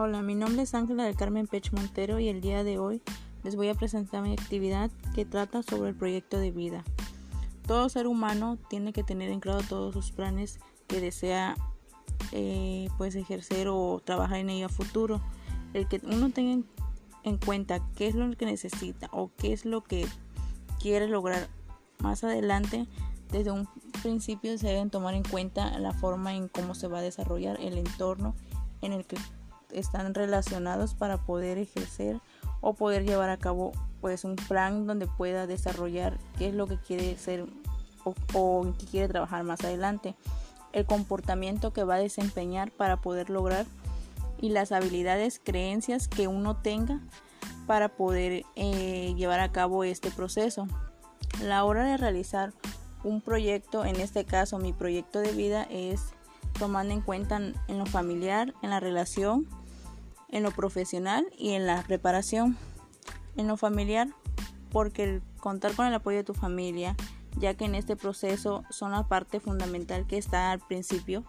Hola, mi nombre es Ángela del Carmen Pech Montero y el día de hoy les voy a presentar mi actividad que trata sobre el proyecto de vida. Todo ser humano tiene que tener en claro todos sus planes que desea eh, pues ejercer o trabajar en ello a futuro. El que uno tenga en cuenta qué es lo que necesita o qué es lo que quiere lograr más adelante, desde un principio se deben tomar en cuenta la forma en cómo se va a desarrollar el entorno en el que están relacionados para poder ejercer o poder llevar a cabo pues un plan donde pueda desarrollar qué es lo que quiere ser o, en qué quiere trabajar más adelante el comportamiento que va a desempeñar para poder lograr y las habilidades creencias que uno tenga para poder eh, llevar a cabo este proceso. La hora de realizar un proyecto en este caso mi proyecto de vida es tomando en cuenta en lo familiar en la relación en lo profesional y en la preparación. En lo familiar, porque contar con el apoyo de tu familia, ya que en este proceso son la parte fundamental que está al principio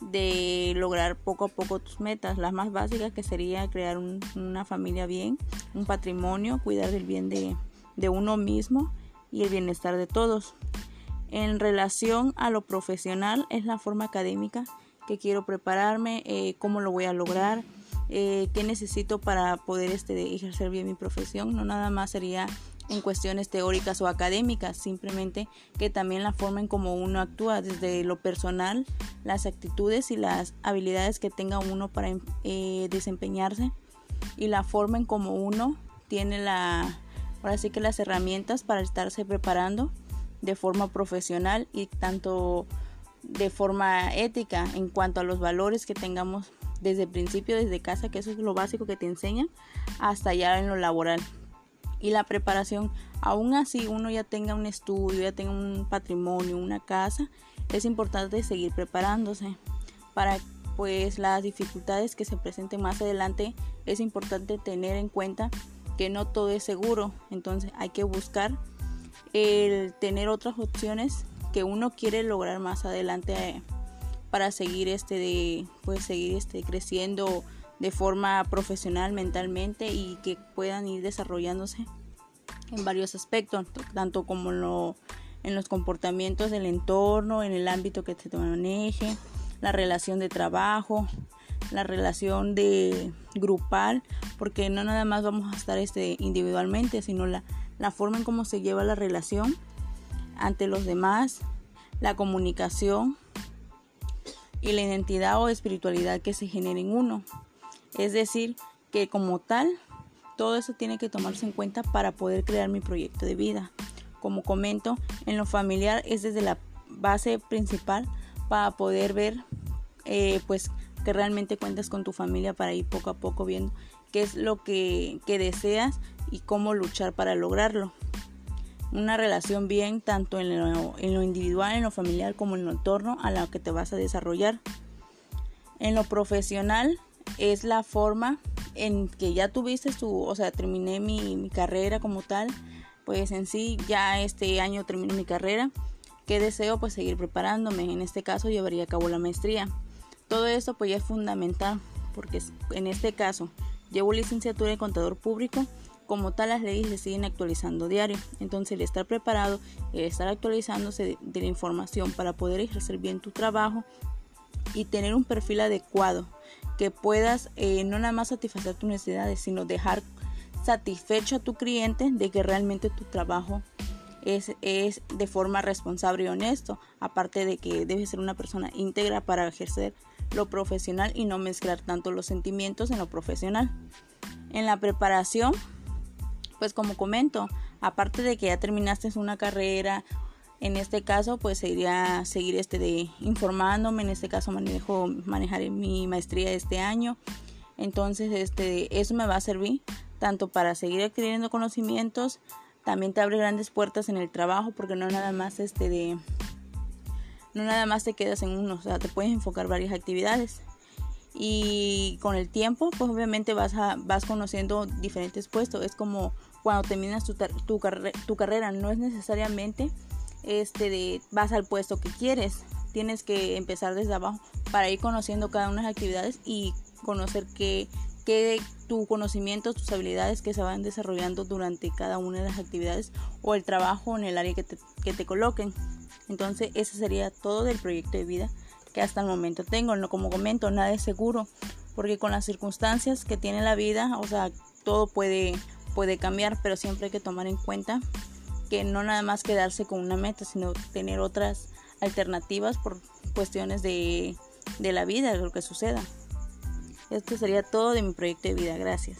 de lograr poco a poco tus metas, las más básicas que sería crear una familia bien, un patrimonio, cuidar del bien de, de uno mismo y el bienestar de todos. En relación a lo profesional es la forma académica que quiero prepararme, eh, cómo lo voy a lograr, eh, qué necesito para poder este, ejercer bien mi profesión. No nada más sería en cuestiones teóricas o académicas, simplemente que también la forma en cómo uno actúa desde lo personal, las actitudes y las habilidades que tenga uno para eh, desempeñarse y la forma en cómo uno tiene las herramientas para estarse preparando de forma profesional y tanto de forma ética en cuanto a los valores que tengamos desde el principio, desde casa, que eso es lo básico que te enseñan, hasta ya en lo laboral. Y la preparación, aún así uno ya tenga un estudio, ya tenga un patrimonio, una casa, es importante seguir preparándose para pues las dificultades que se presenten más adelante es importante tener en cuenta que no todo es seguro entonces hay que buscar el tener otras opciones que uno quiere lograr más adelante para seguir este de pues seguir este creciendo de forma profesional mentalmente y que puedan ir desarrollándose en varios aspectos tanto como lo, en los comportamientos del entorno en el ámbito que se maneje la relación de trabajo la relación de grupal porque no nada más vamos a estar este individualmente sino la, la forma en cómo se lleva la relación ante los demás la comunicación y la identidad o espiritualidad que se genera en uno. Es decir, que como tal, todo eso tiene que tomarse en cuenta para poder crear mi proyecto de vida. Como comento, en lo familiar es desde la base principal para poder ver eh, pues que realmente cuentas con tu familia para ir poco a poco viendo qué es lo que, que deseas y cómo luchar para lograrlo una relación bien tanto en lo, en lo, individual, en lo familiar como en lo entorno a la que te vas a desarrollar. En lo profesional es la forma en que ya tuviste tu, o sea, terminé mi, mi carrera como tal, pues en sí ya este año termino mi carrera, que deseo pues seguir preparándome, en este caso llevaría a cabo la maestría. Todo esto pues es fundamental porque en este caso llevo licenciatura de contador público como tal las leyes se siguen actualizando diario. Entonces el estar preparado, el estar actualizándose de, la información para poder ejercer bien tu trabajo y tener un perfil adecuado que puedas eh, no nada más satisfacer tus necesidades, sino dejar satisfecho a tu cliente de que realmente tu trabajo es, es de forma responsable y honesto, aparte de que debes ser una persona íntegra para ejercer lo profesional y no mezclar tanto los sentimientos en lo profesional. En la preparación pues como comento, aparte de que ya terminaste una carrera, en este caso pues sería seguir este de informándome, en este caso manejo manejar mi maestría este año. Entonces, este eso me va a servir tanto para seguir adquiriendo conocimientos, también te abre grandes puertas en el trabajo porque no nada más este de no nada más te quedas en uno, o sea, te puedes enfocar varias actividades. Y con el tiempo pues obviamente vas a, vas conociendo diferentes puestos. Es como cuando terminas tu, tu, tu carrera no es necesariamente este de vas al puesto que quieres. Tienes que empezar desde abajo para ir conociendo cada una de las actividades y conocer que, que tu conocimiento, tus habilidades que se van desarrollando durante cada una de las actividades o el trabajo en el área que te, que te coloquen. Entonces, ese sería todo del proyecto de vida que hasta el momento tengo. No, como comento, nada es seguro, porque con las circunstancias que tiene la vida, o sea, todo puede, puede cambiar, pero siempre hay que tomar en cuenta que no nada más quedarse con una meta, sino tener otras alternativas por cuestiones de, de la vida, de lo que suceda. Esto sería todo de mi proyecto de vida. Gracias.